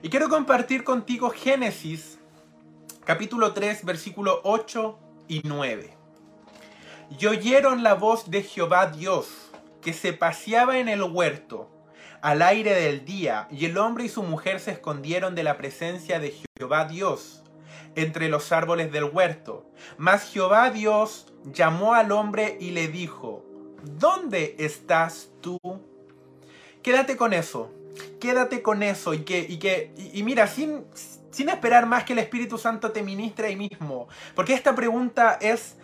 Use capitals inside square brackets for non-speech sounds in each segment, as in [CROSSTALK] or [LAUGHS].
Y quiero compartir contigo Génesis, capítulo 3, versículo 8 y 9. Y oyeron la voz de Jehová Dios, que se paseaba en el huerto al aire del día, y el hombre y su mujer se escondieron de la presencia de Jehová Dios entre los árboles del huerto. Mas Jehová Dios llamó al hombre y le dijo, ¿dónde estás tú? Quédate con eso, quédate con eso y que, y que, y, mira, sin, sin esperar más que el Espíritu Santo te ministre ahí mismo, porque esta pregunta es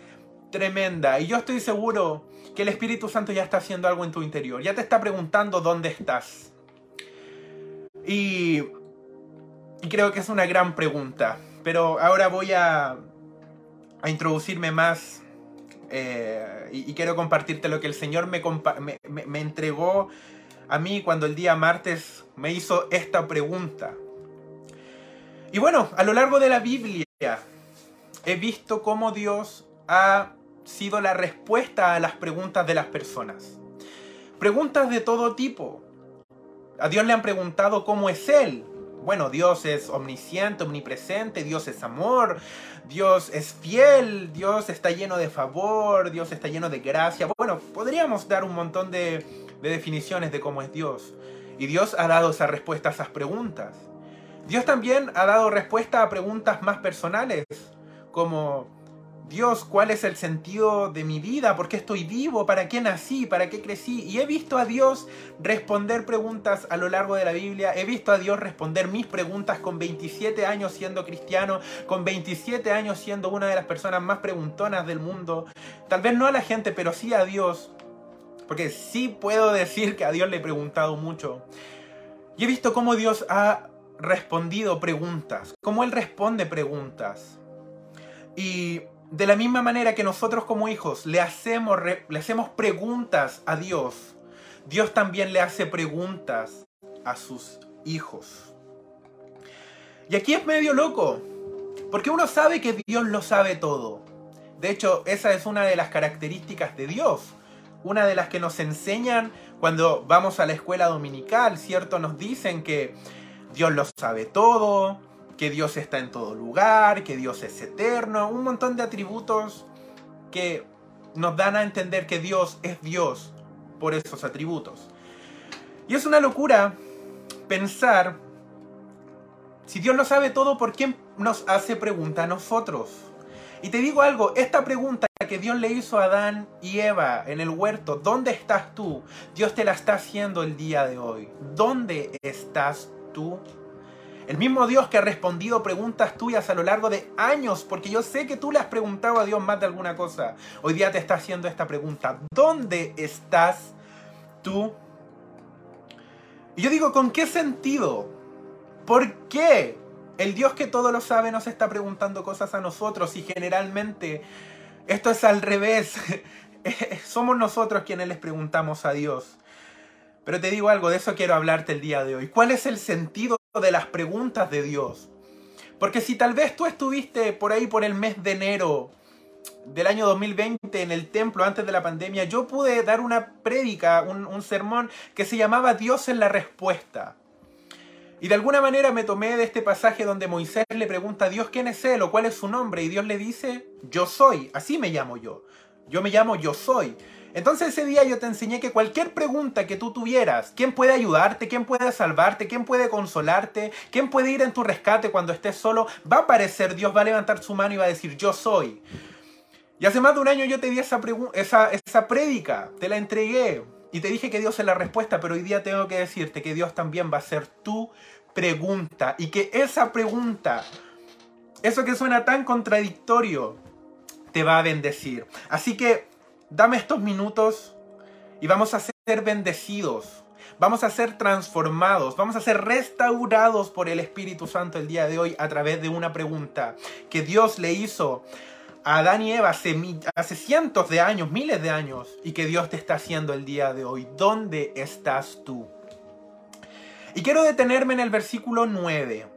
tremenda y yo estoy seguro que el Espíritu Santo ya está haciendo algo en tu interior, ya te está preguntando dónde estás. Y, y creo que es una gran pregunta, pero ahora voy a, a introducirme más eh, y, quiero compartirte lo que el Señor me, me, entregó a mí cuando el día martes me hizo esta pregunta. Y bueno, a lo largo de la Biblia he visto cómo Dios ha sido la respuesta a las preguntas de las personas. Preguntas de todo tipo. A Dios le han preguntado cómo es Él, bueno, Dios es omnisciente, omnipresente, Dios es amor, Dios es fiel, Dios está lleno de favor, Dios está lleno de gracia. Bueno, podríamos dar un montón de, de definiciones de cómo es Dios. Y Dios ha dado esa respuesta a esas preguntas. Dios también ha dado respuesta a preguntas más personales, como Dios, ¿cuál es el sentido de mi vida? ¿Por qué estoy vivo? ¿Para qué nací? ¿Para qué crecí? Y he visto a Dios responder preguntas a lo largo de la Biblia. He visto a Dios responder mis preguntas con 27 años siendo cristiano, con 27 años siendo una de las personas más preguntonas del mundo. Tal vez no a la gente, pero sí a Dios. Porque sí puedo decir que a Dios le he preguntado mucho. Y he visto cómo Dios ha respondido preguntas, cómo Él responde preguntas. Y de la misma manera que nosotros como hijos le hacemos, le hacemos preguntas a Dios, Dios también le hace preguntas a sus hijos. Y aquí es medio loco, porque uno sabe que Dios lo sabe todo. De hecho, esa es una de las características de Dios, una de las que nos enseñan cuando vamos a la escuela dominical, ¿cierto? Nos dicen que Dios lo sabe todo, que Dios está en todo lugar, que Dios es eterno, un montón de atributos que nos dan a entender que Dios es Dios por esos atributos. Y es una locura pensar, si Dios lo sabe todo, ¿por qué nos hace pregunta a nosotros? Y te digo algo, esta pregunta que Dios le hizo a Adán y Eva en el huerto, ¿dónde estás tú? Dios te la está haciendo el día de hoy. ¿Dónde estás tú? El mismo Dios que ha respondido preguntas tuyas a lo largo de años, porque yo sé que tú le has preguntado a Dios más de alguna cosa. Hoy día te está haciendo esta pregunta. ¿Dónde estás tú? Y yo digo, ¿con qué sentido? ¿Por qué el Dios que todo lo sabe nos está preguntando cosas a nosotros y generalmente esto es al revés? [LAUGHS] Somos nosotros quienes les preguntamos a Dios. Pero te digo algo, de eso quiero hablarte el día de hoy. ¿Cuál es el sentido de las preguntas de Dios? Porque si tal vez tú estuviste por ahí por el mes de enero del año 2020 en el templo antes de la pandemia, yo pude dar una prédica, un, un sermón que se llamaba Dios en la respuesta. Y de alguna manera me tomé de este pasaje donde Moisés le pregunta a Dios quién es él o cuál es su nombre y Dios le dice, yo soy, así me llamo yo. Yo me llamo yo soy. Entonces ese día yo te enseñé que cualquier pregunta que tú tuvieras, ¿quién puede ayudarte? ¿Quién puede salvarte? ¿Quién puede consolarte? ¿Quién puede ir en tu rescate cuando estés solo? Va a aparecer Dios, va a levantar su mano y va a decir, yo soy. Y hace más de un año yo te di esa, esa, esa prédica, te la entregué y te dije que Dios es la respuesta, pero hoy día tengo que decirte que Dios también va a ser tu pregunta y que esa pregunta, eso que suena tan contradictorio, te va a bendecir. Así que dame estos minutos y vamos a ser bendecidos. Vamos a ser transformados, vamos a ser restaurados por el Espíritu Santo el día de hoy a través de una pregunta que Dios le hizo a Adán y Eva hace, hace, cientos de años, miles de años, y que Dios te está haciendo el día de hoy. ¿Dónde estás tú? Y quiero detenerme en el versículo 9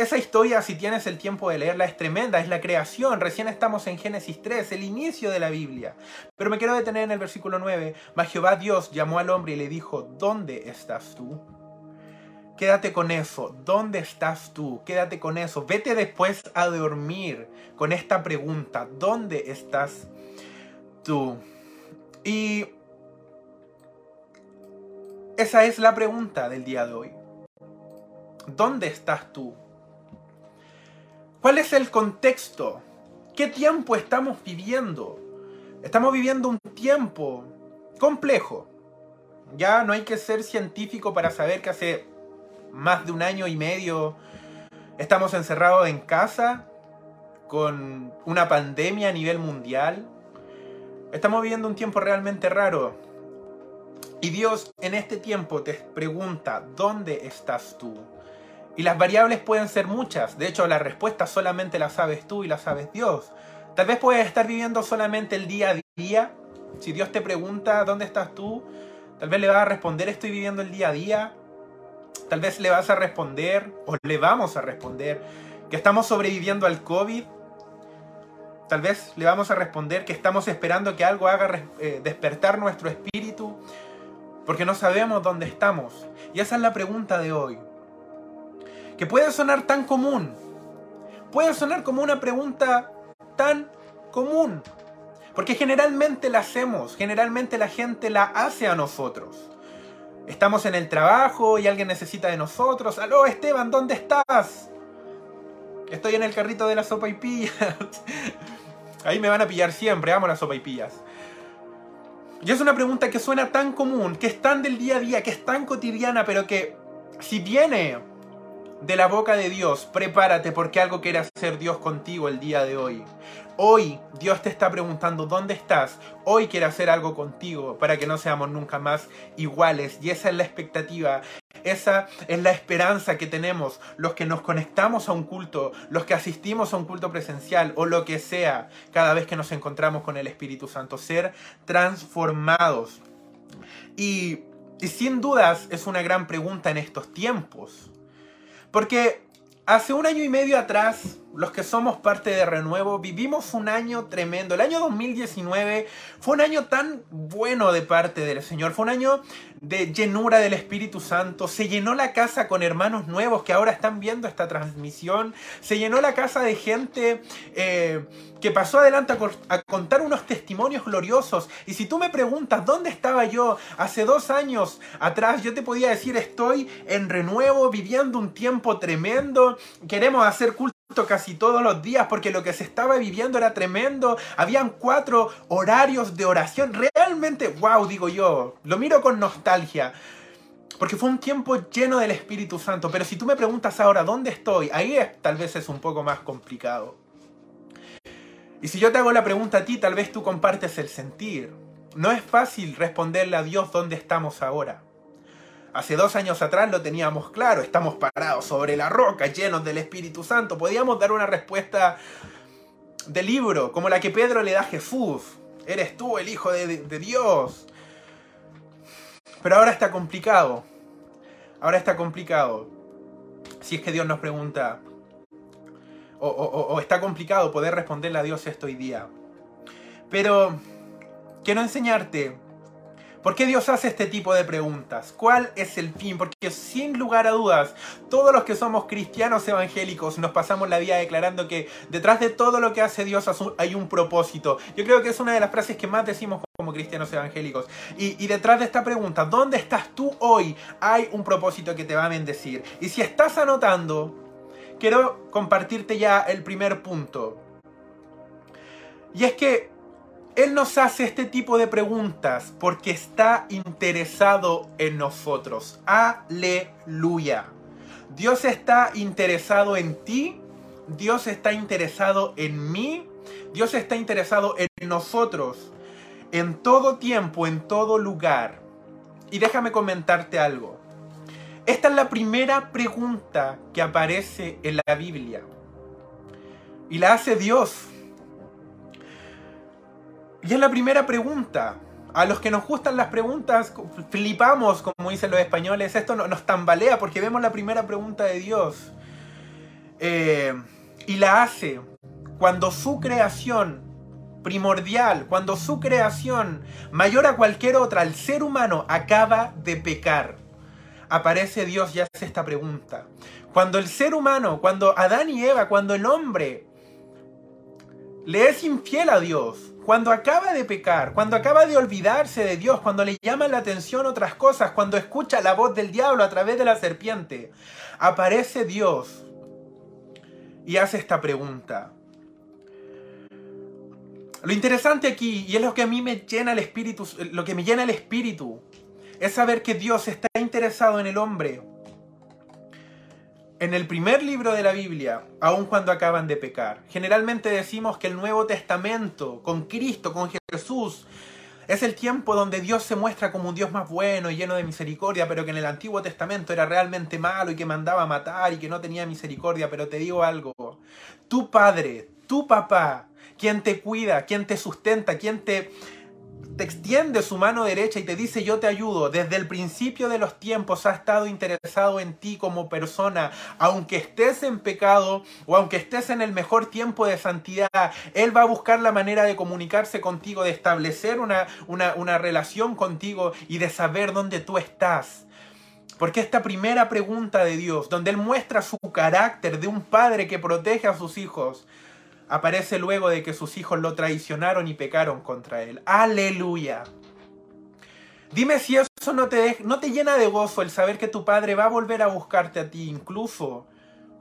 esa historia, si tienes el tiempo de leerla, es tremenda, es la creación. Recién estamos en Génesis 3, el inicio de la Biblia. Pero me quiero detener en el versículo 9. Mas Jehová Dios llamó al hombre y le dijo, ¿dónde estás tú? Quédate con eso. ¿Dónde estás tú? Quédate con eso. Vete después a dormir con esta pregunta. ¿Dónde estás tú? Y esa es la pregunta del día de hoy. ¿Dónde estás tú? ¿Cuál es el contexto? ¿Qué tiempo estamos viviendo? Estamos viviendo un tiempo complejo. Ya no hay que ser científico para saber que hace más de un año y medio estamos encerrados en casa con una pandemia a nivel mundial. Estamos viviendo un tiempo realmente raro. Y Dios en este tiempo te pregunta, ¿dónde estás tú? Y las variables pueden ser muchas. De hecho, la respuesta solamente la sabes tú y la sabes Dios. Tal vez puedes estar viviendo solamente el día a día. Si Dios te pregunta, ¿dónde estás tú? Tal vez le vas a responder, estoy viviendo el día a día. Tal vez le vas a responder o le vamos a responder que estamos sobreviviendo al COVID. Tal vez le vamos a responder que estamos esperando que algo haga eh, despertar nuestro espíritu porque no sabemos dónde estamos. Y esa es la pregunta de hoy. Que puede sonar tan común. Puede sonar como una pregunta tan común. Porque generalmente la hacemos, generalmente la gente la hace a nosotros. Estamos en el trabajo y alguien necesita de nosotros. Aló, Esteban, ¿dónde estás? Estoy en el carrito de la sopa y pillas. [LAUGHS] Ahí me van a pillar siempre, amo la sopa y pillas. Y es una pregunta que suena tan común, que es tan del día a día, que es tan cotidiana, pero que si viene de la boca de Dios, prepárate porque algo quiere hacer Dios contigo el día de hoy. Hoy Dios te está preguntando dónde estás. Hoy quiere hacer algo contigo para que no seamos nunca más iguales. Y esa es la expectativa. Esa es la esperanza que tenemos los que nos conectamos a un culto, los que asistimos a un culto presencial o lo que sea cada vez que nos encontramos con el Espíritu Santo. Ser transformados. Y, y sin dudas es una gran pregunta en estos tiempos. Porque hace un año y medio atrás los que somos parte de Renuevo, vivimos un año tremendo. El año 2019 fue un año tan bueno de parte del Señor, fue un año de llenura del Espíritu Santo. Se llenó la casa con hermanos nuevos que ahora están viendo esta transmisión. Se llenó la casa de gente eh, que pasó adelante a, contar unos testimonios gloriosos. Y si tú me preguntas, ¿dónde estaba yo hace dos años atrás? Yo te podía decir, estoy en Renuevo, viviendo un tiempo tremendo. Queremos hacer culto casi todos los días porque lo que se estaba viviendo era tremendo. Habían cuatro horarios de oración. Realmente, wow, digo yo, lo miro con nostalgia. Porque fue un tiempo lleno del Espíritu Santo. Pero si tú me preguntas ahora, ¿dónde estoy? Ahí tal vez es un poco más complicado. Y si yo te hago la pregunta a ti, tal vez tú compartes el sentir. No es fácil responderle a Dios dónde estamos ahora. Hace dos años atrás lo teníamos claro, estamos parados sobre la roca, llenos del Espíritu Santo. Podíamos dar una respuesta de libro, como la que Pedro le da a Jesús. Eres tú el Hijo de, Dios. Pero ahora está complicado. Ahora está complicado. Si es que Dios nos pregunta, o, o, está complicado poder responderle a Dios esto hoy día. Pero quiero enseñarte ¿Por qué Dios hace este tipo de preguntas? ¿Cuál es el fin? Porque sin lugar a dudas, todos los que somos cristianos evangélicos nos pasamos la vida declarando que detrás de todo lo que hace Dios hay un propósito. Yo creo que es una de las frases que más decimos como cristianos evangélicos. Y, detrás de esta pregunta, ¿dónde estás tú hoy? Hay un propósito que te va a bendecir. Y si estás anotando, quiero compartirte ya el primer punto. Y es que él nos hace este tipo de preguntas porque está interesado en nosotros. Aleluya. Dios está interesado en ti. Dios está interesado en mí. Dios está interesado en nosotros. En todo tiempo, en todo lugar. Y déjame comentarte algo. Esta es la primera pregunta que aparece en la Biblia. Y la hace Dios. Y es la primera pregunta. A los que nos gustan las preguntas, flipamos, como dicen los españoles. Esto nos tambalea porque vemos la primera pregunta de Dios. Eh, y la hace cuando su creación primordial, cuando su creación mayor a cualquier otra, el ser humano acaba de pecar. aparece Dios y hace esta pregunta. Cuando el ser humano, cuando Adán y Eva, cuando el hombre le es infiel a Dios, cuando acaba de pecar, cuando acaba de olvidarse de Dios, cuando le llaman la atención otras cosas, cuando escucha la voz del diablo a través de la serpiente, aparece Dios y hace esta pregunta. Lo interesante aquí, y es lo que a mí me llena el espíritu, lo que me llena el espíritu, es saber que Dios está interesado en el hombre. En el primer libro de la Biblia, aun cuando acaban de pecar, generalmente decimos que el Nuevo Testamento, con Cristo, con Jesús, es el tiempo donde Dios se muestra como un Dios más bueno y lleno de misericordia, pero que en el Antiguo Testamento era realmente malo y que mandaba matar y que no tenía misericordia. Pero te digo algo, tu padre, tu papá, quien te cuida, quien te sustenta, quien te te extiende su mano derecha y te dice yo te ayudo, desde el principio de los tiempos ha estado interesado en ti como persona, aunque estés en pecado o aunque estés en el mejor tiempo de santidad, Él va a buscar la manera de comunicarse contigo, de establecer una, una, una relación contigo y de saber dónde tú estás. Porque esta primera pregunta de Dios, donde Él muestra su carácter de un padre que protege a sus hijos, aparece luego de que sus hijos lo traicionaron y pecaron contra él. Aleluya. Dime si eso no te, no te llena de gozo el saber que tu padre va a volver a buscarte a ti, incluso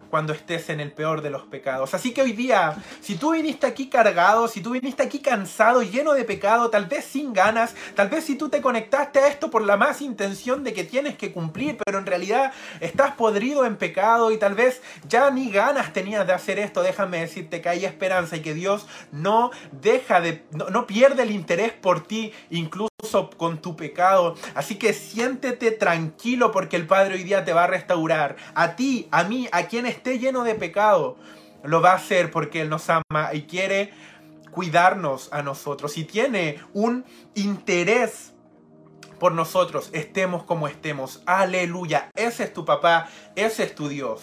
cuando estés en el peor de los pecados. Así que hoy día, si tú viniste aquí cargado, si tú viniste aquí cansado, lleno de pecado, tal vez sin ganas, tal vez si tú te conectaste a esto por la más intención de que tienes que cumplir, pero en realidad estás podrido en pecado y tal vez ya ni ganas tenías de hacer esto, déjame decirte que hay esperanza y que Dios no deja de, no, no pierde el interés por ti, incluso con tu pecado. Así que siéntete tranquilo porque el Padre hoy día te va a restaurar. A ti, a mí, a quien esté lleno de pecado, lo va a hacer porque Él nos ama y quiere cuidarnos a nosotros y tiene un interés por nosotros, estemos como estemos. Aleluya. Ese es tu papá, ese es tu Dios.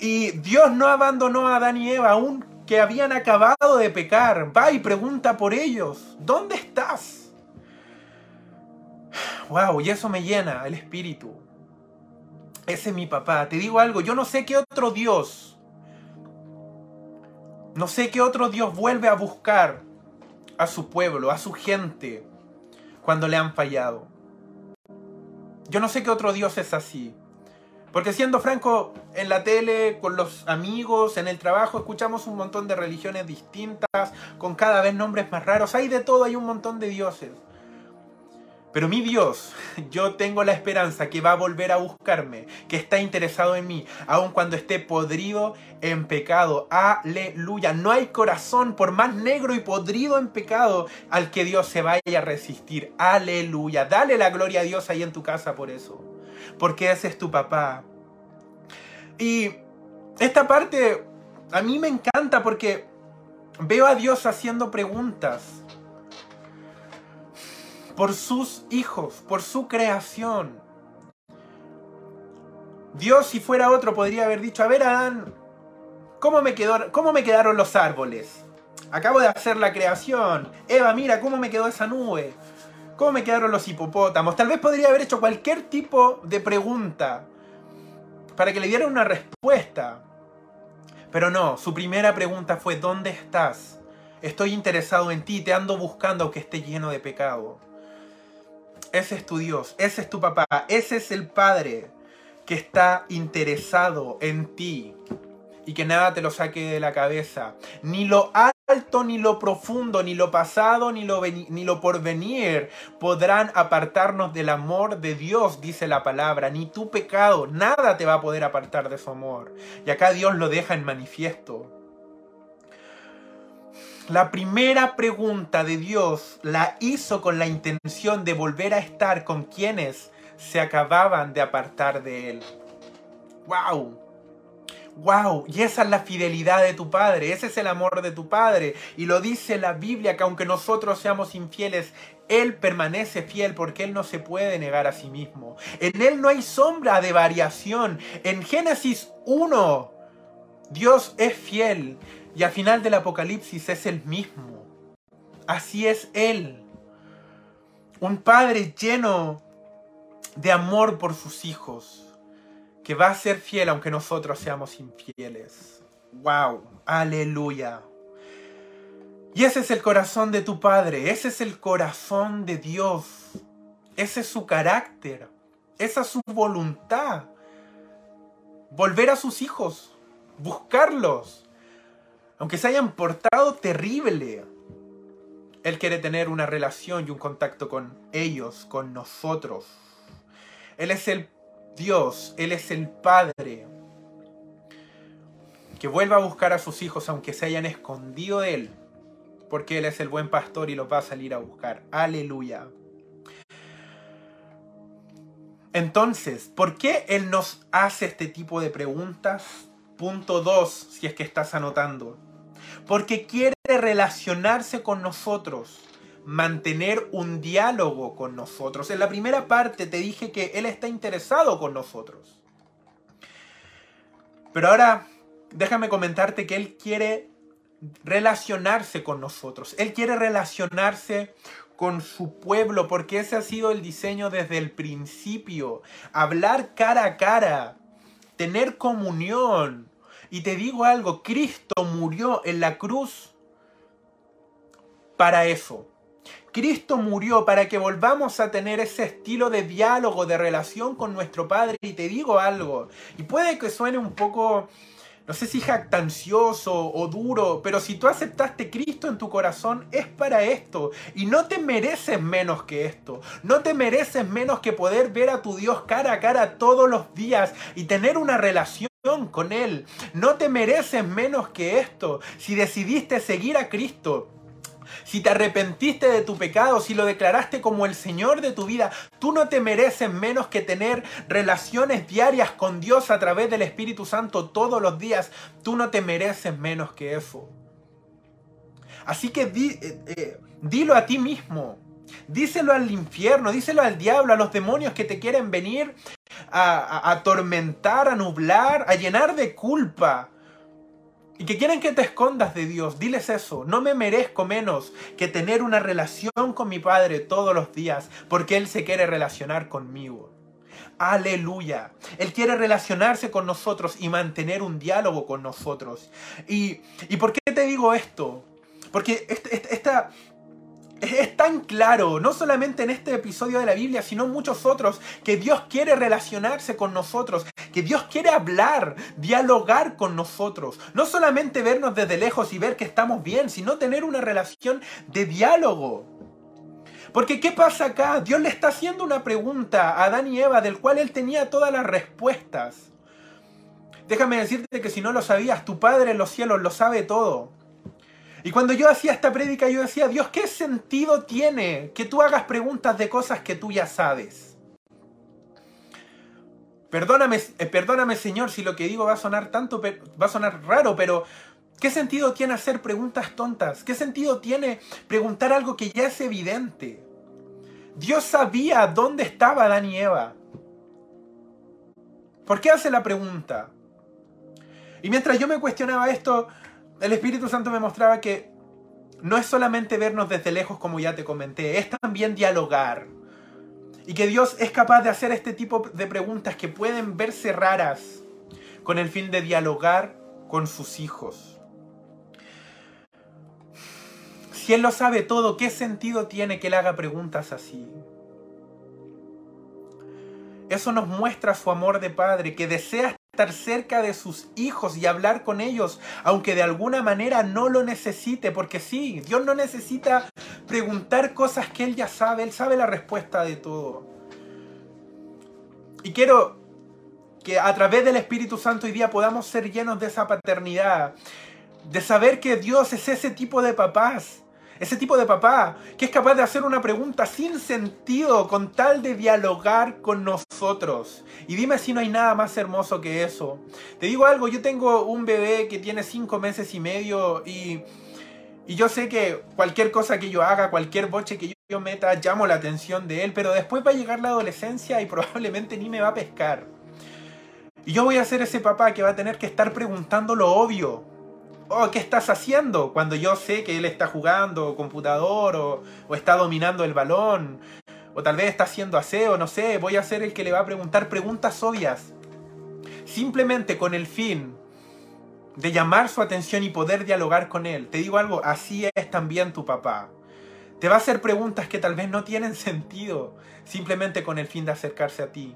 Y Dios no abandonó a Adán y Eva aún que habían acabado de pecar. Va y pregunta por ellos. ¿Dónde estás? Wow, y eso me llena el espíritu. Ese es mi papá. Te digo algo, yo no sé qué otro Dios, no sé qué otro Dios vuelve a buscar a su pueblo, a su gente, cuando le han fallado. Yo no sé qué otro Dios es así. Porque siendo franco, en la tele, con los amigos, en el trabajo, escuchamos un montón de religiones distintas, con cada vez nombres más raros. Hay de todo, hay un montón de dioses. Pero mi Dios, yo tengo la esperanza que va a volver a buscarme, que está interesado en mí, aun cuando esté podrido en pecado. Aleluya. No hay corazón, por más negro y podrido en pecado, al que Dios se vaya a resistir. Aleluya. Dale la gloria a Dios ahí en tu casa por eso. Porque ese es tu papá. Y esta parte a mí me encanta porque veo a Dios haciendo preguntas por sus hijos, por su creación. Dios, si fuera otro, podría haber dicho, a ver, Adán, ¿cómo me, quedó, ¿cómo me quedaron los árboles? Acabo de hacer la creación. Eva, mira, ¿cómo me quedó esa nube? ¿Cómo me quedaron los hipopótamos? Tal vez podría haber hecho cualquier tipo de pregunta para que le diera una respuesta. Pero no, su primera pregunta fue, ¿dónde estás? Estoy interesado en ti, te ando buscando aunque esté lleno de pecado. Ese es tu Dios, ese es tu papá, ese es el Padre que está interesado en ti y que nada te lo saque de la cabeza. Ni lo alto, ni lo profundo, ni lo pasado, ni lo, ni lo porvenir podrán apartarnos del amor de Dios, dice la palabra. Ni tu pecado, nada te va a poder apartar de su amor. Y acá Dios lo deja en manifiesto. La primera pregunta de Dios la hizo con la intención de volver a estar con quienes se acababan de apartar de Él. ¡Wow! ¡Wow! Y esa es la fidelidad de tu Padre, ese es el amor de tu Padre. Y lo dice la Biblia que aunque nosotros seamos infieles, Él permanece fiel porque Él no se puede negar a sí mismo. En Él no hay sombra de variación. En Génesis 1, Dios es fiel y al final del Apocalipsis es el mismo. Así es Él. Un Padre lleno de amor por sus hijos, que va a ser fiel aunque nosotros seamos infieles. ¡Wow! ¡Aleluya! Y ese es el corazón de tu Padre, ese es el corazón de Dios, ese es su carácter, esa es su voluntad. Volver a sus hijos, buscarlos, aunque se hayan portado terrible. Él quiere tener una relación y un contacto con ellos, con nosotros. Él es el Dios, Él es el Padre. Que vuelva a buscar a sus hijos aunque se hayan escondido de Él. Porque Él es el buen pastor y los va a salir a buscar. Aleluya. Entonces, ¿por qué Él nos hace este tipo de preguntas? Punto 2, si es que estás anotando. Porque quiere relacionarse con nosotros, mantener un diálogo con nosotros. En la primera parte te dije que Él está interesado con nosotros. Pero ahora déjame comentarte que Él quiere relacionarse con nosotros. Él quiere relacionarse con su pueblo porque ese ha sido el diseño desde el principio. Hablar cara a cara, tener comunión. Y te digo algo, Cristo murió en la cruz para eso. Cristo murió para que volvamos a tener ese estilo de diálogo, de relación con nuestro Padre. Y te digo algo, y puede que suene un poco, no sé si jactancioso o duro, pero si tú aceptaste Cristo en tu corazón es para esto. Y no te mereces menos que esto. No te mereces menos que poder ver a tu Dios cara a cara todos los días y tener una relación con Él. No te mereces menos que esto. Si decidiste seguir a Cristo, si te arrepentiste de tu pecado, si lo declaraste como el Señor de tu vida, tú no te mereces menos que tener relaciones diarias con Dios a través del Espíritu Santo todos los días. Tú no te mereces menos que eso. Así que eh, eh, dilo a ti mismo. Díselo al infierno, díselo al diablo, a los demonios que te quieren venir a atormentar, a nublar, a llenar de culpa y que quieren que te escondas de Dios, diles eso. No me merezco menos que tener una relación con mi Padre todos los días, porque Él se quiere relacionar conmigo. Aleluya. Él quiere relacionarse con nosotros y mantener un diálogo con nosotros. ¿Y, y por qué te digo esto? Porque esta, es tan claro, no solamente en este episodio de la Biblia, sino en muchos otros, que Dios quiere relacionarse con nosotros, que Dios quiere hablar, dialogar con nosotros. No solamente vernos desde lejos y ver que estamos bien, sino tener una relación de diálogo. Porque ¿qué pasa acá? Dios le está haciendo una pregunta a Adán y Eva del cual él tenía todas las respuestas. Déjame decirte que si no lo sabías, tu Padre en los cielos lo sabe todo. Y cuando yo hacía esta prédica, yo decía, Dios, ¿qué sentido tiene que tú hagas preguntas de cosas que tú ya sabes? Perdóname, eh, perdóname, Señor, si lo que digo va a sonar tanto, va a sonar raro, pero ¿qué sentido tiene hacer preguntas tontas? ¿Qué sentido tiene preguntar algo que ya es evidente? Dios sabía dónde estaba Adán y Eva. ¿Por qué hace la pregunta? Y mientras yo me cuestionaba esto, el Espíritu Santo me mostraba que no es solamente vernos desde lejos como ya te comenté, es también dialogar. Y que Dios es capaz de hacer este tipo de preguntas que pueden verse raras con el fin de dialogar con sus hijos. Si Él lo sabe todo, ¿qué sentido tiene que Él haga preguntas así? Eso nos muestra su amor de Padre, que desea estar cerca de sus hijos y hablar con ellos, aunque de alguna manera no lo necesite, porque sí, Dios no necesita preguntar cosas que Él ya sabe, Él sabe la respuesta de todo. Y quiero que a través del Espíritu Santo hoy día podamos ser llenos de esa paternidad, de saber que Dios es ese tipo de papás ese tipo de papá que es capaz de hacer una pregunta sin sentido con tal de dialogar con nosotros. Y dime si no hay nada más hermoso que eso. Te digo algo, yo tengo un bebé que tiene cinco meses y medio y, y yo sé que cualquier cosa que yo haga, cualquier boche que yo meta, llamo la atención de él, pero después va a llegar la adolescencia y probablemente ni me va a pescar. Y yo voy a ser ese papá que va a tener que estar preguntando lo obvio oh, ¿qué estás haciendo? Cuando yo sé que él está jugando computador o, está dominando el balón O tal vez está haciendo aseo, no sé, voy a ser el que le va a preguntar preguntas obvias. Simplemente con el fin de llamar su atención y poder dialogar con él. Te digo algo, así es también tu papá. Te va a hacer preguntas que tal vez no tienen [LAUGHS] sentido, simplemente con el fin de acercarse a ti.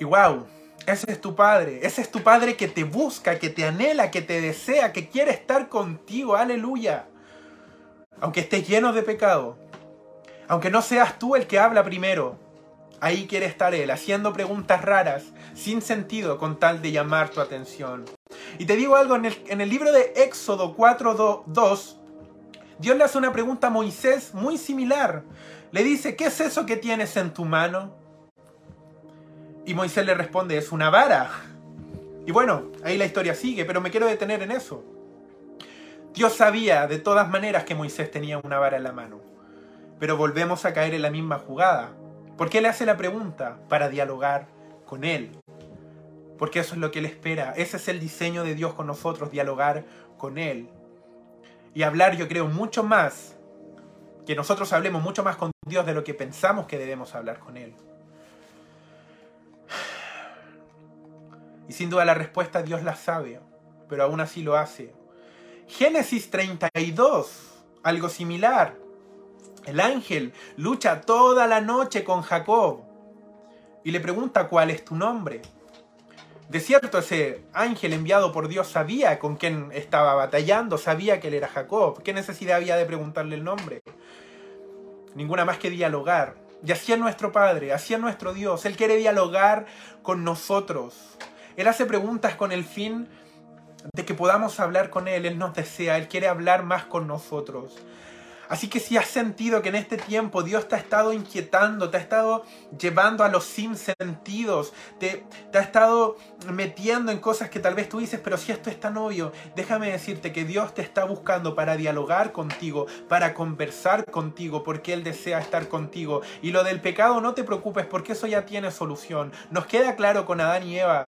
Y wow, ese es tu padre, ese es tu padre que te busca, que te anhela, que te desea, que quiere estar contigo, aleluya. Aunque estés lleno de pecado, aunque no seas tú el que habla primero, ahí quiere estar él, haciendo preguntas raras, sin sentido, con tal de llamar tu atención. Y te digo algo, en el, libro de Éxodo 4.2, Dios le hace una pregunta a Moisés muy similar. Le dice, ¿qué es eso que tienes en tu mano? Y Moisés le responde, es una vara. Y bueno, ahí la historia sigue, pero me quiero detener en eso. Dios sabía de todas maneras que Moisés tenía una vara en la mano. Pero volvemos a caer en la misma jugada. ¿Por qué le hace la pregunta? Para dialogar con Él. Porque eso es lo que Él espera. Ese es el diseño de Dios con nosotros, dialogar con Él. Y hablar, yo creo, mucho más, que nosotros hablemos mucho más con Dios de lo que pensamos que debemos hablar con Él. Y sin duda la respuesta Dios la sabe, pero aún así lo hace. Génesis 32, algo similar. El ángel lucha toda la noche con Jacob y le pregunta cuál es tu nombre. De cierto, ese ángel enviado por Dios sabía con quién estaba batallando, sabía que él era Jacob. ¿Qué necesidad había de preguntarle el nombre? Ninguna más que dialogar. Y así es nuestro Padre, así es nuestro Dios. Él quiere dialogar con nosotros. Él hace preguntas con el fin de que podamos hablar con Él. Él nos desea, Él quiere hablar más con nosotros. Así que si has sentido que en este tiempo Dios te ha estado inquietando, te ha estado llevando a los sinsentidos, te, te ha estado metiendo en cosas que tal vez tú dices, pero si esto es tan obvio, déjame decirte que Dios te está buscando para dialogar contigo, para conversar contigo, porque Él desea estar contigo. Y lo del pecado no te preocupes, porque eso ya tiene solución. Nos queda claro con Adán y Eva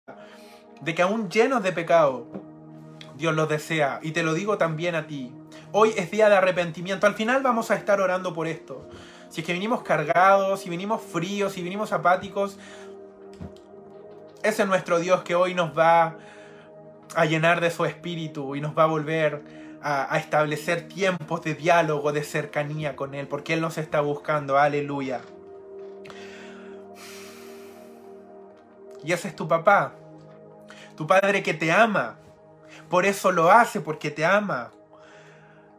de que aún llenos de pecado, Dios los desea. Y te lo digo también a ti. Hoy es día de arrepentimiento. Al final vamos a estar orando por esto. Si es que vinimos cargados, si vinimos fríos, si vinimos apáticos, ese es nuestro Dios que hoy nos va a llenar de su espíritu y nos va a volver a, establecer tiempos de diálogo, de cercanía con Él, porque Él nos está buscando. Aleluya. Y ese es tu papá, tu padre que te ama. Por eso lo hace, porque te ama.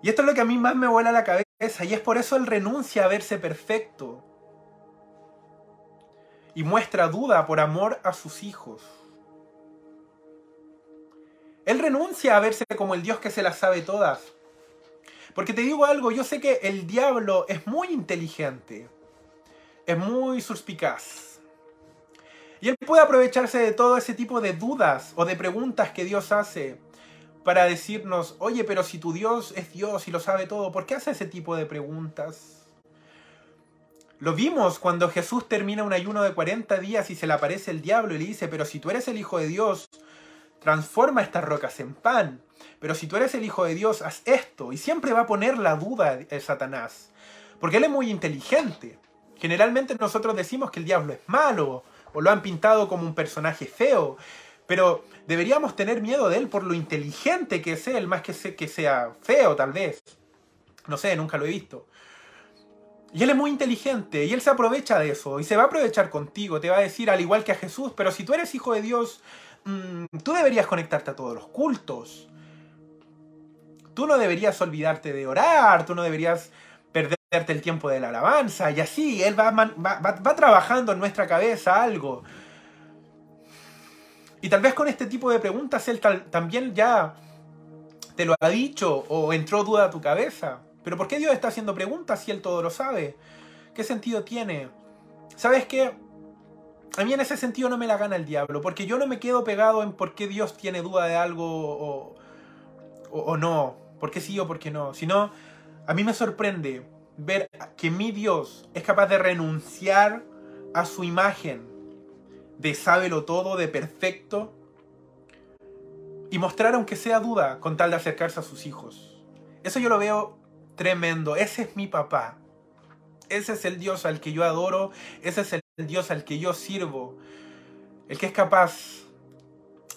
Y esto es lo que a mí más me vuela la cabeza y es por eso él renuncia a verse perfecto. Y muestra duda por amor a sus hijos. Él renuncia a verse como el Dios que se las sabe todas. Porque te digo algo, yo sé que el diablo es muy inteligente, es muy suspicaz. Y él puede aprovecharse de todo ese tipo de dudas o de preguntas que Dios hace para decirnos, oye, pero si tu Dios es Dios y lo sabe todo, ¿por qué hace ese tipo de preguntas? Lo vimos cuando Jesús termina un ayuno de 40 días y se le aparece el diablo y le dice, pero si tú eres el Hijo de Dios, transforma estas rocas en pan. Pero si tú eres el Hijo de Dios, haz esto. Y siempre va a poner la duda de Satanás. Porque él es muy inteligente. Generalmente nosotros decimos que el diablo es malo o lo han pintado como un personaje feo. Pero deberíamos tener miedo de él por lo inteligente que es él, más que, sea feo tal vez. No sé, nunca lo he visto. Y él es muy inteligente y él se aprovecha de eso y se va a aprovechar contigo, te va a decir al igual que a Jesús, pero si tú eres hijo de Dios, mmm, tú deberías conectarte a todos los cultos. Tú no deberías olvidarte de orar, tú no deberías perderte el tiempo de la alabanza y así, él va trabajando en nuestra cabeza algo. Y tal vez con este tipo de preguntas él también ya te lo ha dicho o entró duda a tu cabeza. Pero ¿por qué Dios está haciendo preguntas si él todo lo sabe? ¿Qué sentido tiene? ¿Sabes qué? A mí en ese sentido no me la gana el diablo, porque yo no me quedo pegado en por qué Dios tiene duda de algo o, o no, por qué sí o por qué no, sino a mí me sorprende ver que mi Dios es capaz de renunciar a su imagen de sábelo todo, de perfecto, y mostrar aunque sea duda con tal de acercarse a sus hijos. Eso yo lo veo tremendo. Ese es mi papá. Ese es el Dios al que yo adoro, ese es el Dios al que yo sirvo. El que es capaz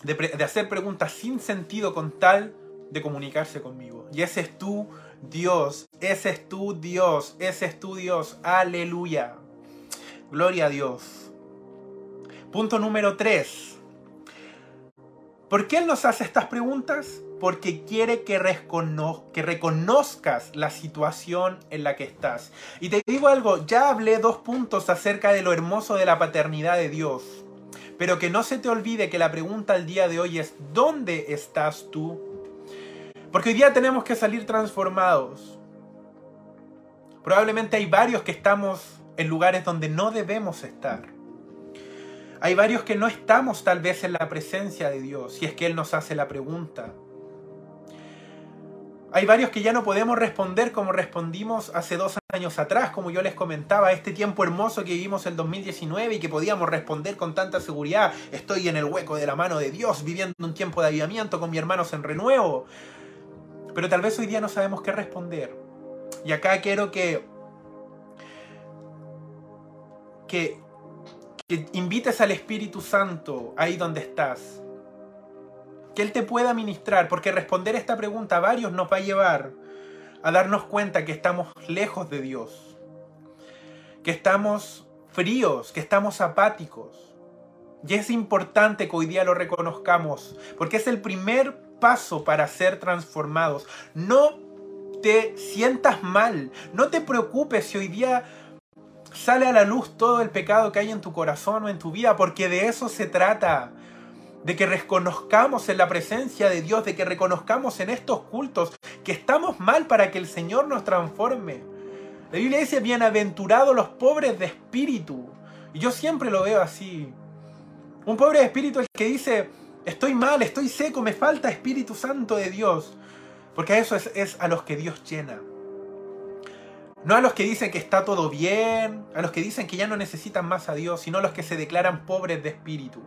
de, de hacer preguntas sin sentido con tal de comunicarse conmigo. Y ese es tu Dios, ese es tu Dios, ese es tu Dios. Aleluya. Gloria a Dios. Punto número 3. ¿Por qué Él nos hace estas preguntas? Porque quiere que, reconozcas la situación en la que estás. Y te digo algo, ya hablé dos puntos acerca de lo hermoso de la paternidad de Dios. Pero que no se te olvide que la pregunta al día de hoy es, ¿dónde estás tú? Porque hoy día tenemos que salir transformados. Probablemente hay varios que estamos en lugares donde no debemos estar. Hay varios que no estamos tal vez en la presencia de Dios, si es que Él nos hace la pregunta. Hay varios que ya no podemos responder como respondimos hace dos años atrás, como yo les comentaba, este tiempo hermoso que vivimos en 2019 y que podíamos responder con tanta seguridad, estoy en el hueco de la mano de Dios, viviendo un tiempo de avivamiento con mis hermanos en renuevo. Pero tal vez hoy día no sabemos qué responder. Y acá quiero que que, invites al Espíritu Santo ahí donde estás. Que Él te pueda ministrar, porque responder esta pregunta a varios nos va a llevar a darnos cuenta que estamos lejos de Dios, que estamos fríos, que estamos apáticos. Y es importante que hoy día lo reconozcamos, porque es el primer paso para ser transformados. No te sientas mal, no te preocupes si hoy día Sale a la luz todo el pecado que hay en tu corazón o en tu vida, porque de eso se trata. De que reconozcamos en la presencia de Dios, de que reconozcamos en estos cultos que estamos mal para que el Señor nos transforme. La Biblia dice, bienaventurados los pobres de espíritu. Y yo siempre lo veo así. Un pobre de espíritu es el que dice, estoy mal, estoy seco, me falta Espíritu Santo de Dios. Porque a eso es, es a los que Dios llena. No a los que dicen que está todo bien, a los que dicen que ya no necesitan más a Dios, sino a los que se declaran pobres de espíritu.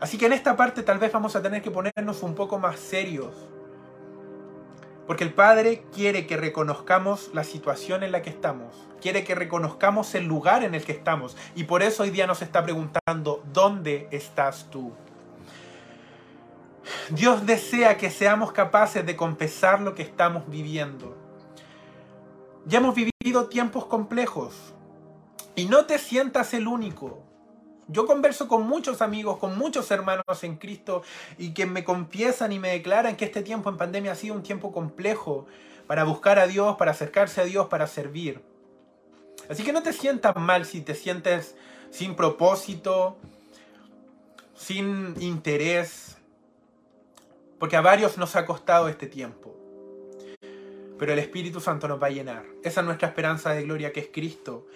Así que en esta parte tal vez vamos a tener que ponernos un poco más serios. Porque el Padre quiere que reconozcamos la situación en la que estamos. Quiere que reconozcamos el lugar en el que estamos. Y por eso hoy día nos está preguntando, ¿dónde estás tú? Dios desea que seamos capaces de confesar lo que estamos viviendo ya hemos vivido tiempos complejos y no te sientas el único. Yo converso con muchos amigos, con muchos hermanos en Cristo y que me confiesan y me declaran que este tiempo en pandemia ha sido un tiempo complejo para buscar a Dios, para acercarse a Dios, para servir. Así que no te sientas mal si te sientes sin propósito, sin interés, porque a varios nos ha costado este tiempo pero el Espíritu Santo nos va a llenar. Esa es nuestra esperanza de gloria que es Cristo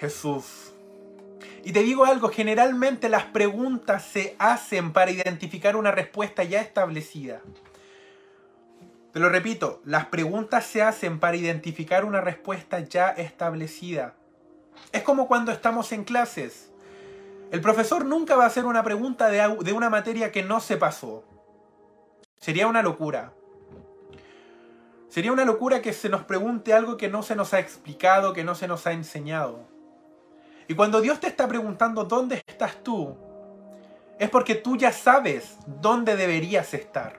Jesús. Y te digo algo, generalmente las preguntas se hacen para identificar una respuesta ya establecida. Te lo repito, las preguntas se hacen para identificar una respuesta ya establecida. Es como cuando estamos en clases. El profesor nunca va a hacer una pregunta de, una materia que no se pasó. Sería una locura. Sería una locura que se nos pregunte algo que no se nos ha explicado, que no se nos ha enseñado. Y cuando Dios te está preguntando dónde estás tú, es porque tú ya sabes dónde deberías estar.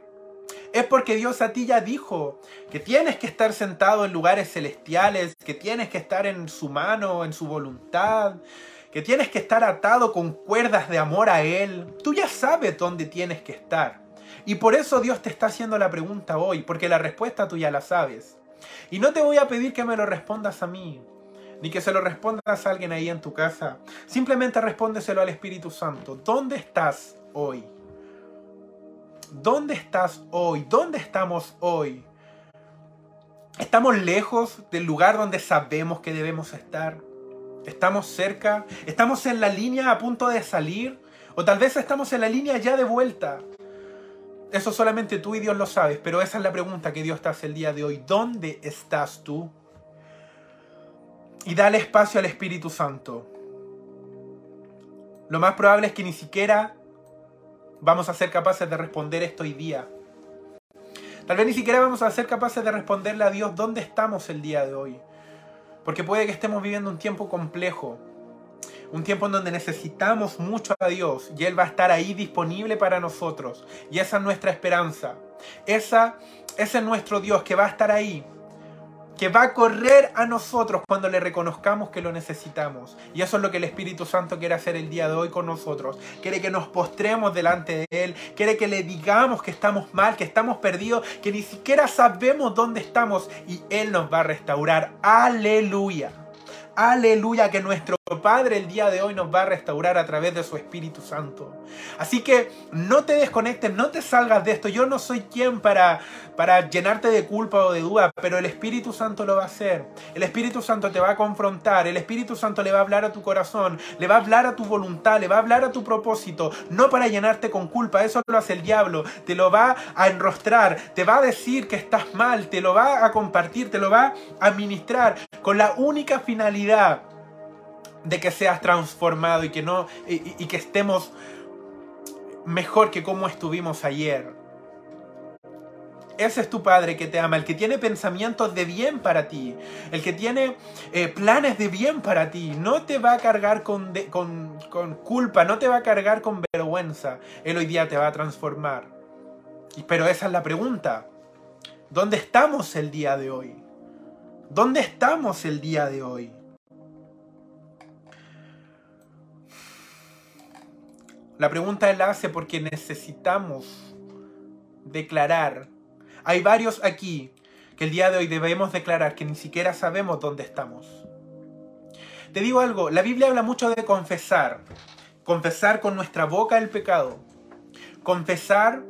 Es porque Dios a ti ya dijo que tienes que estar sentado en lugares celestiales, que tienes que estar en su mano, en su voluntad, que tienes que estar atado con cuerdas de amor a Él. Tú ya sabes dónde tienes que estar. Y por eso Dios te está haciendo la pregunta hoy, porque la respuesta tú ya la sabes. Y no te voy a pedir que me lo respondas a mí, ni que se lo respondas a alguien ahí en tu casa. Simplemente respóndeselo al Espíritu Santo. ¿Dónde estás hoy? ¿Dónde estás hoy? ¿Dónde estamos hoy? ¿Estamos lejos del lugar donde sabemos que debemos estar? ¿Estamos cerca? ¿Estamos en la línea a punto de salir? ¿O tal vez estamos en la línea ya de vuelta? Eso solamente tú y Dios lo sabes, pero esa es la pregunta que Dios te hace el día de hoy. ¿Dónde estás tú? Y dale espacio al Espíritu Santo. Lo más probable es que ni siquiera vamos a ser capaces de responder esto hoy día. Tal vez ni siquiera vamos a ser capaces de responderle a Dios dónde estamos el día de hoy. Porque puede que estemos viviendo un tiempo complejo, un tiempo en donde necesitamos mucho a Dios y Él va a estar ahí disponible para nosotros. Y esa es nuestra esperanza. Esa, ese es nuestro Dios que va a estar ahí que va a correr a nosotros cuando le reconozcamos que lo necesitamos. Y eso es lo que el Espíritu Santo quiere hacer el día de hoy con nosotros. Quiere que nos postremos delante de Él. Quiere que le digamos que estamos mal, que estamos perdidos, que ni siquiera sabemos dónde estamos. Y Él nos va a restaurar. Aleluya. Aleluya, que nuestro Padre el día de hoy nos va a restaurar a través de su Espíritu Santo. Así que no te desconectes, no te salgas de esto. Yo no soy quien para, para llenarte de culpa o de duda, pero el Espíritu Santo lo va a hacer. El Espíritu Santo te va a confrontar, el Espíritu Santo le va a hablar a tu corazón, le va a hablar a tu voluntad, le va a hablar a tu propósito, no para llenarte con culpa, eso lo hace el diablo, te lo va a enrostrar, te va a decir que estás mal, te lo va a compartir, te lo va a administrar con la única finalidad de que seas transformado y que no y, que estemos mejor que como estuvimos ayer. Ese es tu Padre que te ama, el que tiene pensamientos de bien para ti, el que tiene eh, planes de bien para ti. No te va a cargar con, con, con, culpa, no te va a cargar con vergüenza. Él hoy día te va a transformar. Pero esa es la pregunta. ¿Dónde estamos el día de hoy? ¿Dónde estamos el día de hoy? La pregunta la hace porque necesitamos declarar. Hay varios aquí que el día de hoy debemos declarar que ni siquiera sabemos dónde estamos. Te digo algo, la Biblia habla mucho de confesar. Confesar con nuestra boca el pecado. Confesar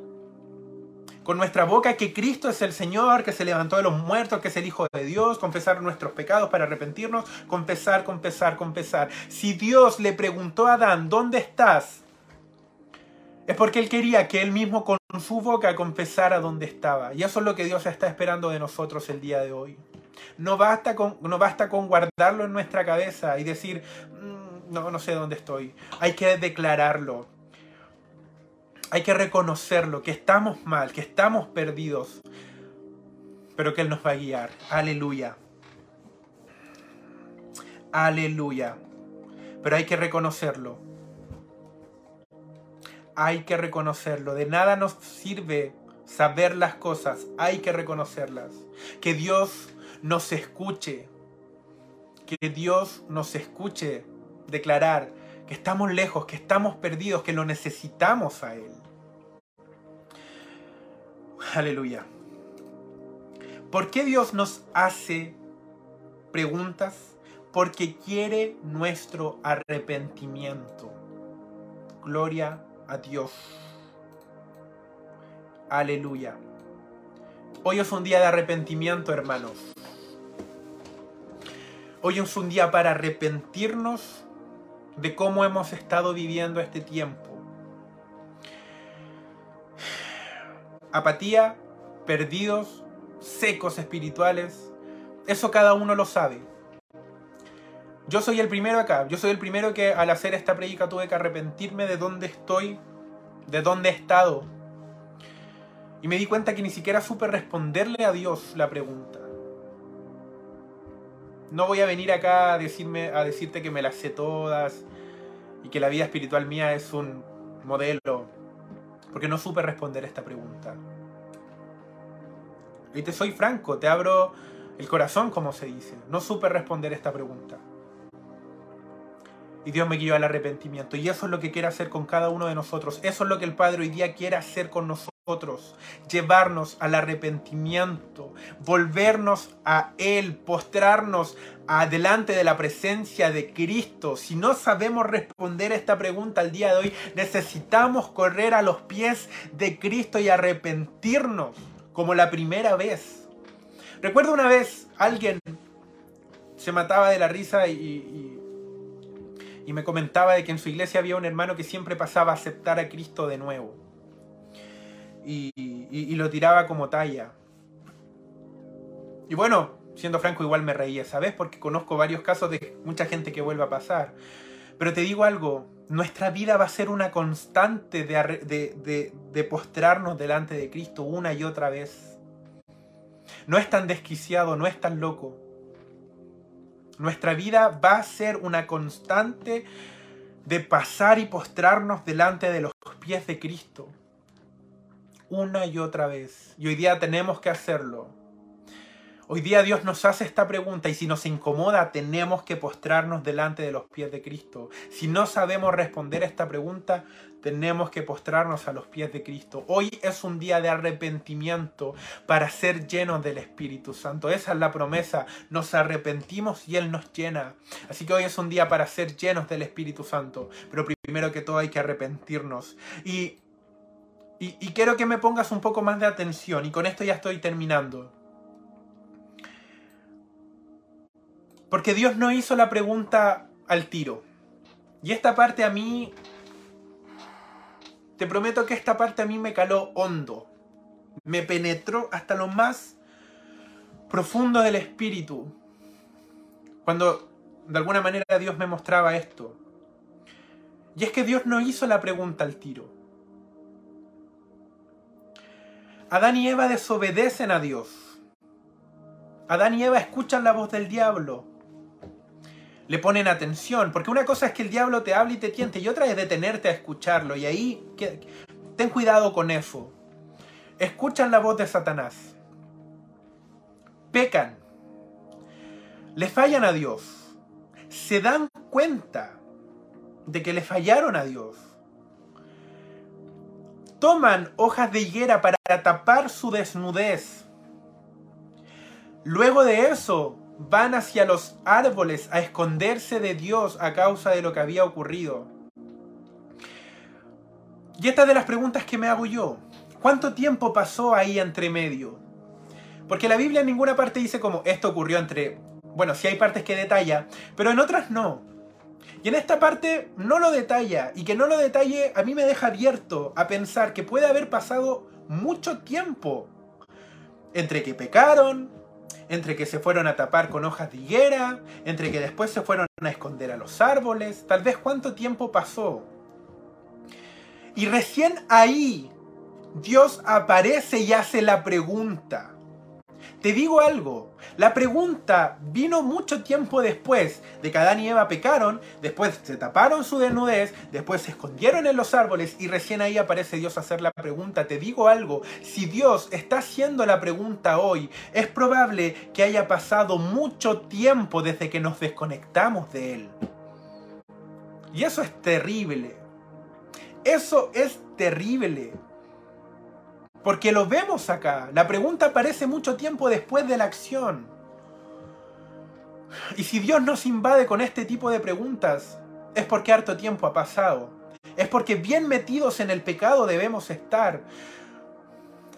con nuestra boca que Cristo es el Señor, que se levantó de los muertos, que es el Hijo de Dios, confesar nuestros pecados para arrepentirnos, confesar, confesar, confesar. Si Dios le preguntó a Adán, ¿dónde estás? Es porque Él quería que Él mismo con su boca confesara dónde estaba. Y eso es lo que Dios está esperando de nosotros el día de hoy. No basta con, no basta con guardarlo en nuestra cabeza y decir, mm, no, no sé dónde estoy. Hay que declararlo. Hay que reconocerlo, que estamos mal, que estamos perdidos, pero que Él nos va a guiar. Aleluya. Aleluya. Pero hay que reconocerlo hay que reconocerlo. De nada nos sirve saber las cosas, hay que reconocerlas. Que Dios nos escuche, que Dios nos escuche declarar que estamos lejos, que estamos perdidos, que lo necesitamos a Él. Aleluya. ¿Por qué Dios nos hace preguntas? Porque quiere nuestro arrepentimiento. Gloria a Dios. Aleluya. Hoy es un día de arrepentimiento, hermanos. Hoy es un día para arrepentirnos de cómo hemos estado viviendo este tiempo. Apatía, perdidos, secos espirituales. Eso cada uno lo sabe. Yo soy el primero acá, yo soy el primero que al hacer esta predica tuve que arrepentirme de dónde estoy, de dónde he estado. Y me di cuenta que ni siquiera supe responderle a Dios la pregunta. No voy a venir acá a, decirme, a decirte que me las sé todas y que la vida espiritual mía es un modelo, porque no supe responder esta pregunta. Y te soy franco, te abro el corazón, como se dice. No supe responder esta pregunta. Y Dios me guió al arrepentimiento. Y eso es lo que quiere hacer con cada uno de nosotros. Eso es lo que el Padre hoy día quiere hacer con nosotros. Llevarnos al arrepentimiento. Volvernos a Él. Postrarnos adelante de la presencia de Cristo. Si no sabemos responder esta pregunta al día de hoy, necesitamos correr a los pies de Cristo y arrepentirnos como la primera vez. Recuerdo una vez alguien se mataba de la risa y y me comentaba de que en su iglesia había un hermano que siempre pasaba a aceptar a Cristo de nuevo. Y, lo tiraba como talla. Y bueno, siendo franco, igual me reía, ¿sabes? Porque conozco varios casos de mucha gente que vuelve a pasar. Pero te digo algo, nuestra vida va a ser una constante de, postrarnos delante de Cristo una y otra vez. No es tan desquiciado, no es tan loco. Nuestra vida va a ser una constante de pasar y postrarnos delante de los pies de Cristo. Una y otra vez. Y hoy día tenemos que hacerlo. Hoy día Dios nos hace esta pregunta y si nos incomoda tenemos que postrarnos delante de los pies de Cristo. Si no sabemos responder esta pregunta, tenemos que postrarnos a los pies de Cristo. Hoy es un día de arrepentimiento para ser llenos del Espíritu Santo. Esa es la promesa. Nos arrepentimos y Él nos llena. Así que hoy es un día para ser llenos del Espíritu Santo. Pero primero que todo hay que arrepentirnos. Y, y, y quiero que me pongas un poco más de atención. Y con esto ya estoy terminando. Porque Dios no hizo la pregunta al tiro. Y esta parte a mí, te prometo que esta parte a mí me caló hondo. Me penetró hasta lo más profundo del espíritu. Cuando de alguna manera Dios me mostraba esto. Y es que Dios no hizo la pregunta al tiro. Adán y Eva desobedecen a Dios. Adán y Eva escuchan la voz del diablo le ponen atención. Porque una cosa es que el diablo te hable y te tiente y otra es detenerte a escucharlo. Y ahí, ten cuidado con eso. Escuchan la voz de Satanás. Pecan. Le fallan a Dios. Se dan cuenta de que le fallaron a Dios. Toman hojas de higuera para tapar su desnudez. Luego de eso, van hacia los árboles a esconderse de Dios a causa de lo que había ocurrido. Y esta es de las preguntas que me hago yo. ¿Cuánto tiempo pasó ahí entre medio? Porque la Biblia en ninguna parte dice como esto ocurrió entre... Bueno, sí hay partes que detalla, pero en otras no. Y en esta parte no lo detalla. Y que no lo detalle a mí me deja abierto a pensar que puede haber pasado mucho tiempo entre que pecaron, entre que se fueron a tapar con hojas de higuera, entre que después se fueron a esconder a los árboles, tal vez cuánto tiempo pasó. Y recién ahí Dios aparece y hace la pregunta. Te digo algo, la pregunta vino mucho tiempo después de que Adán y Eva pecaron, después se taparon su desnudez, después se escondieron en los árboles y recién ahí aparece Dios a hacer la pregunta. Te digo algo, si Dios está haciendo la pregunta hoy, es probable que haya pasado mucho tiempo desde que nos desconectamos de Él. Y eso es terrible. Eso es terrible. Porque lo vemos acá. La pregunta aparece mucho tiempo después de la acción. Y si Dios nos invade con este tipo de preguntas, es porque harto tiempo ha pasado. Es porque bien metidos en el pecado debemos estar.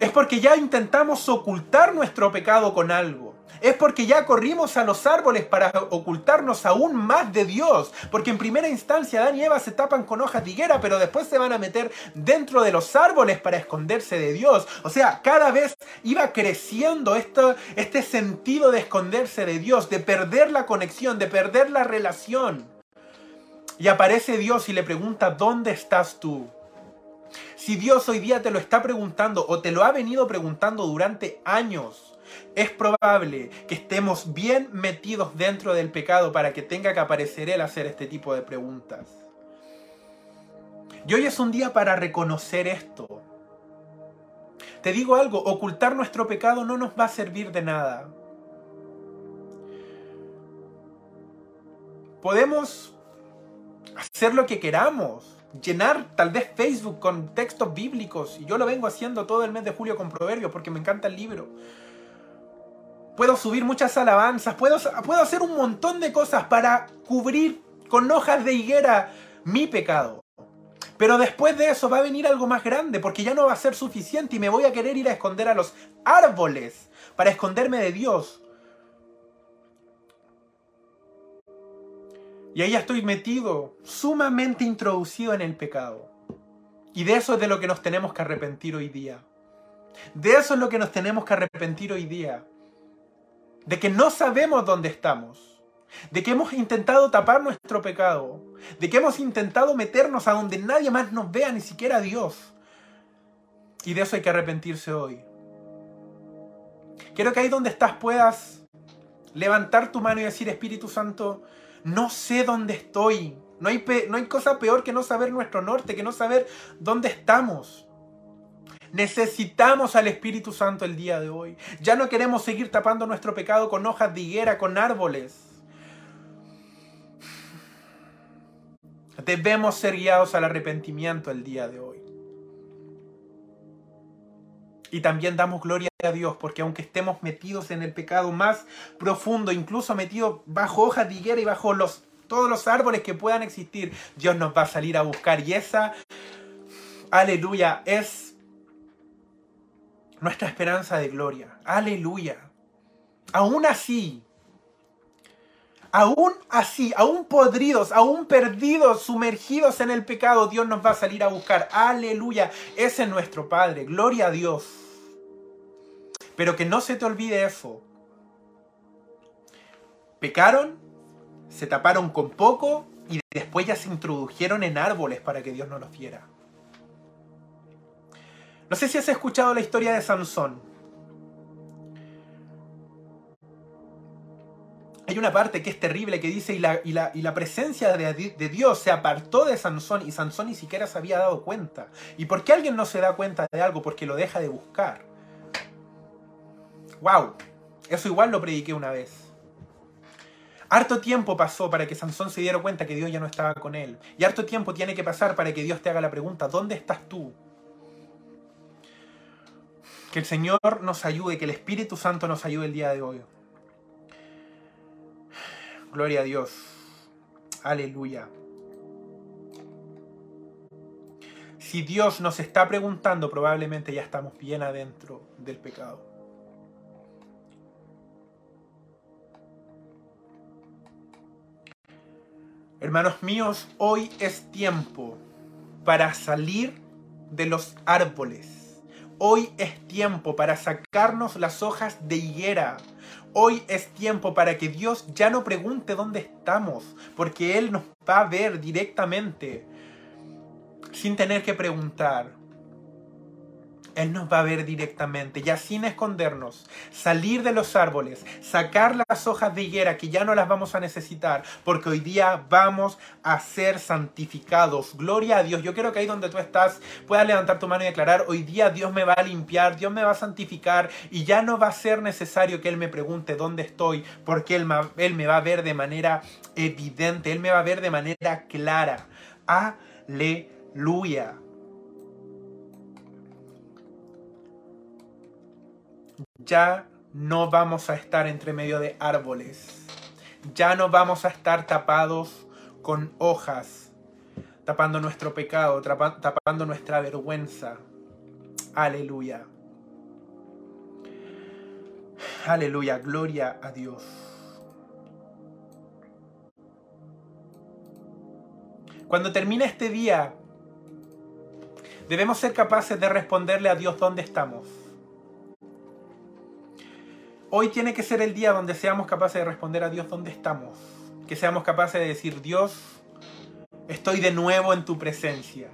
Es porque ya intentamos ocultar nuestro pecado con algo es porque ya corrimos a los árboles para ocultarnos aún más de Dios. Porque en primera instancia Adán y Eva se tapan con hojas de higuera, pero después se van a meter dentro de los árboles para esconderse de Dios. O sea, cada vez iba creciendo este sentido de esconderse de Dios, de perder la conexión, de perder la relación. Y aparece Dios y le pregunta, ¿dónde estás tú? Si Dios hoy día te lo está preguntando o te lo ha venido preguntando durante años, es probable que estemos bien metidos dentro del pecado para que tenga que aparecer Él a hacer este tipo de preguntas. Y hoy es un día para reconocer esto. Te digo algo, ocultar nuestro pecado no nos va a servir de nada. Podemos hacer lo que queramos, llenar tal vez Facebook con textos bíblicos, y yo lo vengo haciendo todo el mes de julio con Proverbios porque me encanta el libro puedo subir muchas alabanzas, puedo, puedo hacer un montón de cosas para cubrir con hojas de higuera mi pecado. Pero después de eso va a venir algo más grande, porque ya no va a ser suficiente y me voy a querer ir a esconder a los árboles para esconderme de Dios. Y ahí ya estoy metido, sumamente introducido en el pecado. Y de eso es de lo que nos tenemos que arrepentir hoy día. De eso es lo que nos tenemos que arrepentir hoy día de que no sabemos dónde estamos, de que hemos intentado tapar nuestro pecado, de que hemos intentado meternos a donde nadie más nos vea, ni siquiera Dios. Y de eso hay que arrepentirse hoy. Quiero que ahí donde estás puedas levantar tu mano y decir, Espíritu Santo, no sé dónde estoy. No hay, no hay cosa peor que no saber nuestro norte, que no saber dónde estamos. Necesitamos al Espíritu Santo el día de hoy. Ya no queremos seguir tapando nuestro pecado con hojas de higuera, con árboles. Debemos ser guiados al arrepentimiento el día de hoy. Y también damos gloria a Dios porque aunque estemos metidos en el pecado más profundo, incluso metidos bajo hojas de higuera y bajo los, todos los árboles que puedan existir, Dios nos va a salir a buscar. Y esa, aleluya, es nuestra esperanza de gloria. Aleluya. Aún así, aún así, aún podridos, aún perdidos, sumergidos en el pecado, Dios nos va a salir a buscar. Aleluya. Ese es nuestro Padre. Gloria a Dios. Pero que no se te olvide eso. Pecaron, se taparon con poco y después ya se introdujeron en árboles para que Dios no los viera. No sé si has escuchado la historia de Sansón. Hay una parte que es terrible que dice, y la, presencia de, de, Dios se apartó de Sansón y Sansón ni siquiera se había dado cuenta. ¿Y por qué alguien no se da cuenta de algo? Porque lo deja de buscar. ¡Wow! Eso igual lo prediqué una vez. Harto tiempo pasó para que Sansón se diera cuenta que Dios ya no estaba con él. Y harto tiempo tiene que pasar para que Dios te haga la pregunta, ¿dónde estás tú? Que el Señor nos ayude, que el Espíritu Santo nos ayude el día de hoy. Gloria a Dios. Aleluya. Si Dios nos está preguntando, probablemente ya estamos bien adentro del pecado. Hermanos míos, hoy es tiempo para salir de los árboles. Hoy es tiempo para sacarnos las hojas de higuera. Hoy es tiempo para que Dios ya no pregunte dónde estamos, porque Él nos va a ver directamente, sin tener que preguntar. Él nos va a ver directamente, ya sin escondernos, salir de los árboles, sacar las hojas de higuera que ya no las vamos a necesitar, porque hoy día vamos a ser santificados. Gloria a Dios. Yo quiero que ahí donde tú estás puedas levantar tu mano y declarar, hoy día Dios me va a limpiar, Dios me va a santificar y ya no va a ser necesario que Él me pregunte dónde estoy, porque Él, él me va a ver de manera evidente, Él me va a ver de manera clara. Aleluya. Ya no vamos a estar entre medio de árboles. Ya no vamos a estar tapados con hojas, tapando nuestro pecado, tapando nuestra vergüenza. Aleluya. Aleluya, gloria a Dios. Cuando termine este día, debemos ser capaces de responderle a Dios dónde estamos. Hoy tiene que ser el día donde seamos capaces de responder a Dios dónde estamos. Que seamos capaces de decir, Dios, estoy de nuevo en tu presencia.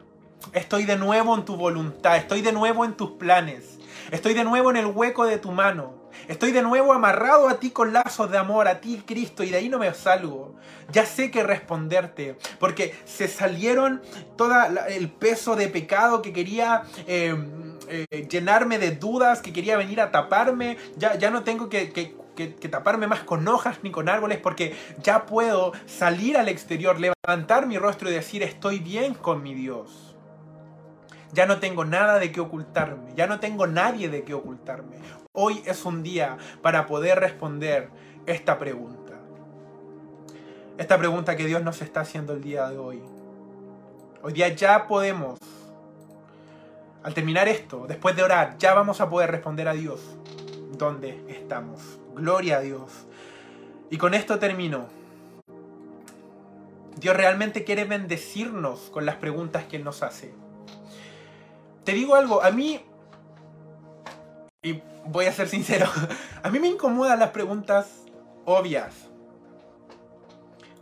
Estoy de nuevo en tu voluntad. Estoy de nuevo en tus planes. Estoy de nuevo en el hueco de tu mano. Estoy de nuevo amarrado a ti con lazos de amor, a ti Cristo, y de ahí no me salgo. Ya sé que responderte, porque se salieron todo el peso de pecado que quería... Eh, eh, llenarme de dudas, que quería venir a taparme. Ya, ya no tengo que, que, taparme más con hojas ni con árboles porque ya puedo salir al exterior, levantar mi rostro y decir estoy bien con mi Dios. Ya no tengo nada de qué ocultarme, ya no tengo nadie de qué ocultarme. Hoy es un día para poder responder esta pregunta. Esta pregunta que Dios nos está haciendo el día de hoy. Hoy día ya podemos al terminar esto, después de orar, ya vamos a poder responder a Dios dónde estamos. Gloria a Dios. Y con esto termino. Dios realmente quiere bendecirnos con las preguntas que Él nos hace. Te digo algo, a mí, y voy a ser sincero, [LAUGHS] a mí me incomodan las preguntas obvias.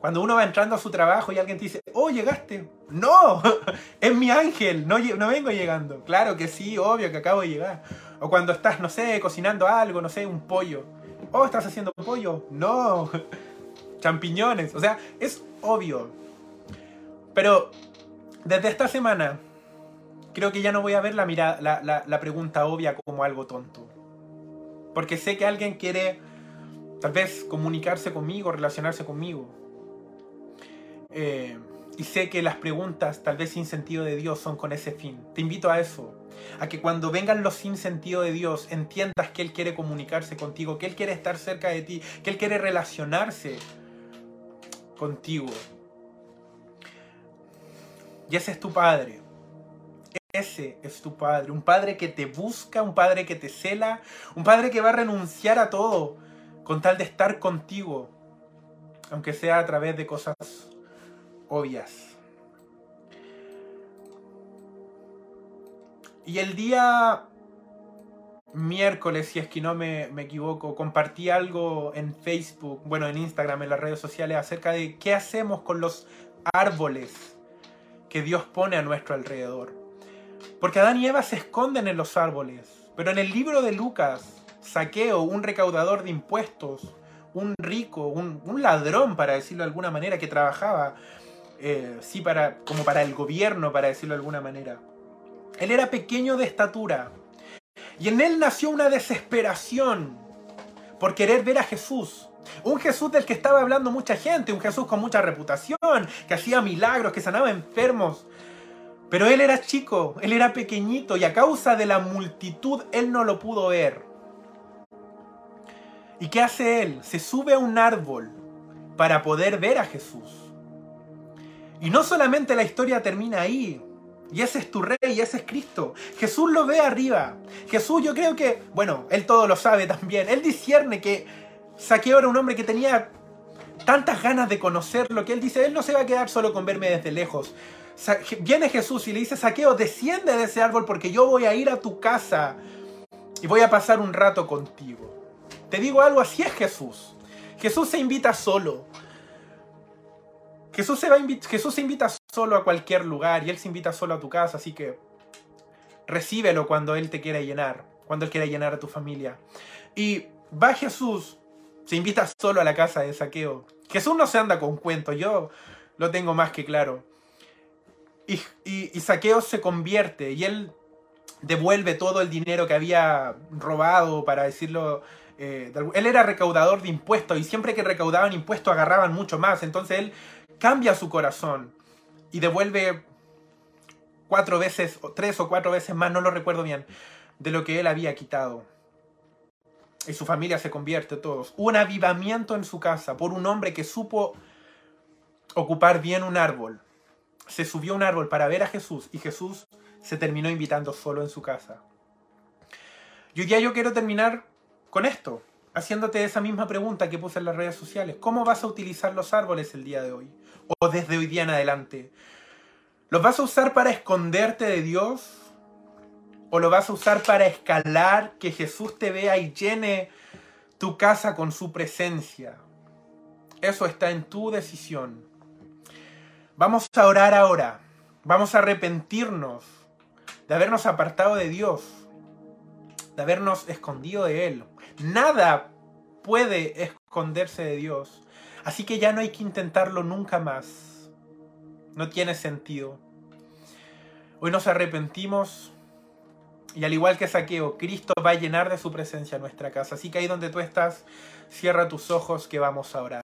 Cuando uno va entrando a su trabajo y alguien te dice, oh, llegaste. No, [LAUGHS] es mi ángel, no, vengo llegando. Claro que sí, obvio que acabo de llegar. O cuando estás, no sé, cocinando algo, no sé, un pollo. Oh, ¿estás haciendo pollo? No. [LAUGHS] Champiñones. O sea, es obvio. Pero desde esta semana creo que ya no voy a ver la, la, la, pregunta obvia como algo tonto. Porque sé que alguien quiere tal vez comunicarse conmigo, relacionarse conmigo. Eh, y sé que las preguntas, tal vez sin sentido de Dios, son con ese fin. Te invito a eso. A que cuando vengan los sin sentido de Dios, entiendas que Él quiere comunicarse contigo, que Él quiere estar cerca de ti, que Él quiere relacionarse contigo. Y ese es tu Padre. Ese es tu Padre. Un Padre que te busca, un Padre que te cela, un Padre que va a renunciar a todo con tal de estar contigo, aunque sea a través de cosas obvias. Y el día miércoles, si es que no me, equivoco, compartí algo en Facebook, bueno, en Instagram, en las redes sociales, acerca de qué hacemos con los árboles que Dios pone a nuestro alrededor. Porque Adán y Eva se esconden en los árboles. Pero en el libro de Lucas, Saqueo, un recaudador de impuestos, un rico, un, ladrón, para decirlo de alguna manera, que trabajaba, eh, sí, para, como para el gobierno, para decirlo de alguna manera. Él era pequeño de estatura. Y en él nació una desesperación por querer ver a Jesús. Un Jesús del que estaba hablando mucha gente, un Jesús con mucha reputación, que hacía milagros, que sanaba enfermos. Pero él era chico, él era pequeñito y a causa de la multitud él no lo pudo ver. ¿Y qué hace él? Se sube a un árbol para poder ver a Jesús. Y no solamente la historia termina ahí, y ese es tu rey, y ese es Cristo. Jesús lo ve arriba. Jesús yo creo que, bueno, él todo lo sabe también. Él discierne que Saqueo era un hombre que tenía tantas ganas de conocerlo que él dice, él no se va a quedar solo con verme desde lejos. Viene Jesús y le dice, Saqueo, desciende de ese árbol porque yo voy a ir a tu casa y voy a pasar un rato contigo. Te digo algo, así es Jesús. Jesús se invita solo. Jesús se, va Jesús se invita solo a cualquier lugar y Él se invita solo a tu casa, así que recíbelo cuando Él te quiera llenar, cuando Él quiera llenar a tu familia. Y va Jesús se invita solo a la casa de saqueo. Jesús no se anda con cuentos, yo lo tengo más que claro. Y, y, saqueo se convierte y él devuelve todo el dinero que había robado, para decirlo. Eh, él era recaudador de impuestos y siempre que recaudaban impuestos agarraban mucho más. Entonces él cambia su corazón y devuelve cuatro veces, tres o cuatro veces más, no lo recuerdo bien, de lo que él había quitado y su familia se convierte todos. Un avivamiento en su casa por un hombre que supo ocupar bien un árbol. Se subió a un árbol para ver a Jesús y Jesús se terminó invitando solo en su casa. Y hoy día yo quiero terminar con esto, haciéndote esa misma pregunta que puse en las redes sociales. ¿Cómo vas a utilizar los árboles el día de hoy? O desde hoy día en adelante. ¿Los vas a usar para esconderte de Dios? ¿O lo vas a usar para escalar, que Jesús te vea y llene tu casa con su presencia? Eso está en tu decisión. Vamos a orar ahora. Vamos a arrepentirnos de habernos apartado de Dios, de habernos escondido de Él. Nada puede esconderse de Dios. Así que ya no hay que intentarlo nunca más. No tiene sentido. Hoy nos arrepentimos y al igual que Saqueo, Cristo va a llenar de su presencia nuestra casa. Así que ahí donde tú estás, cierra tus ojos que vamos a orar.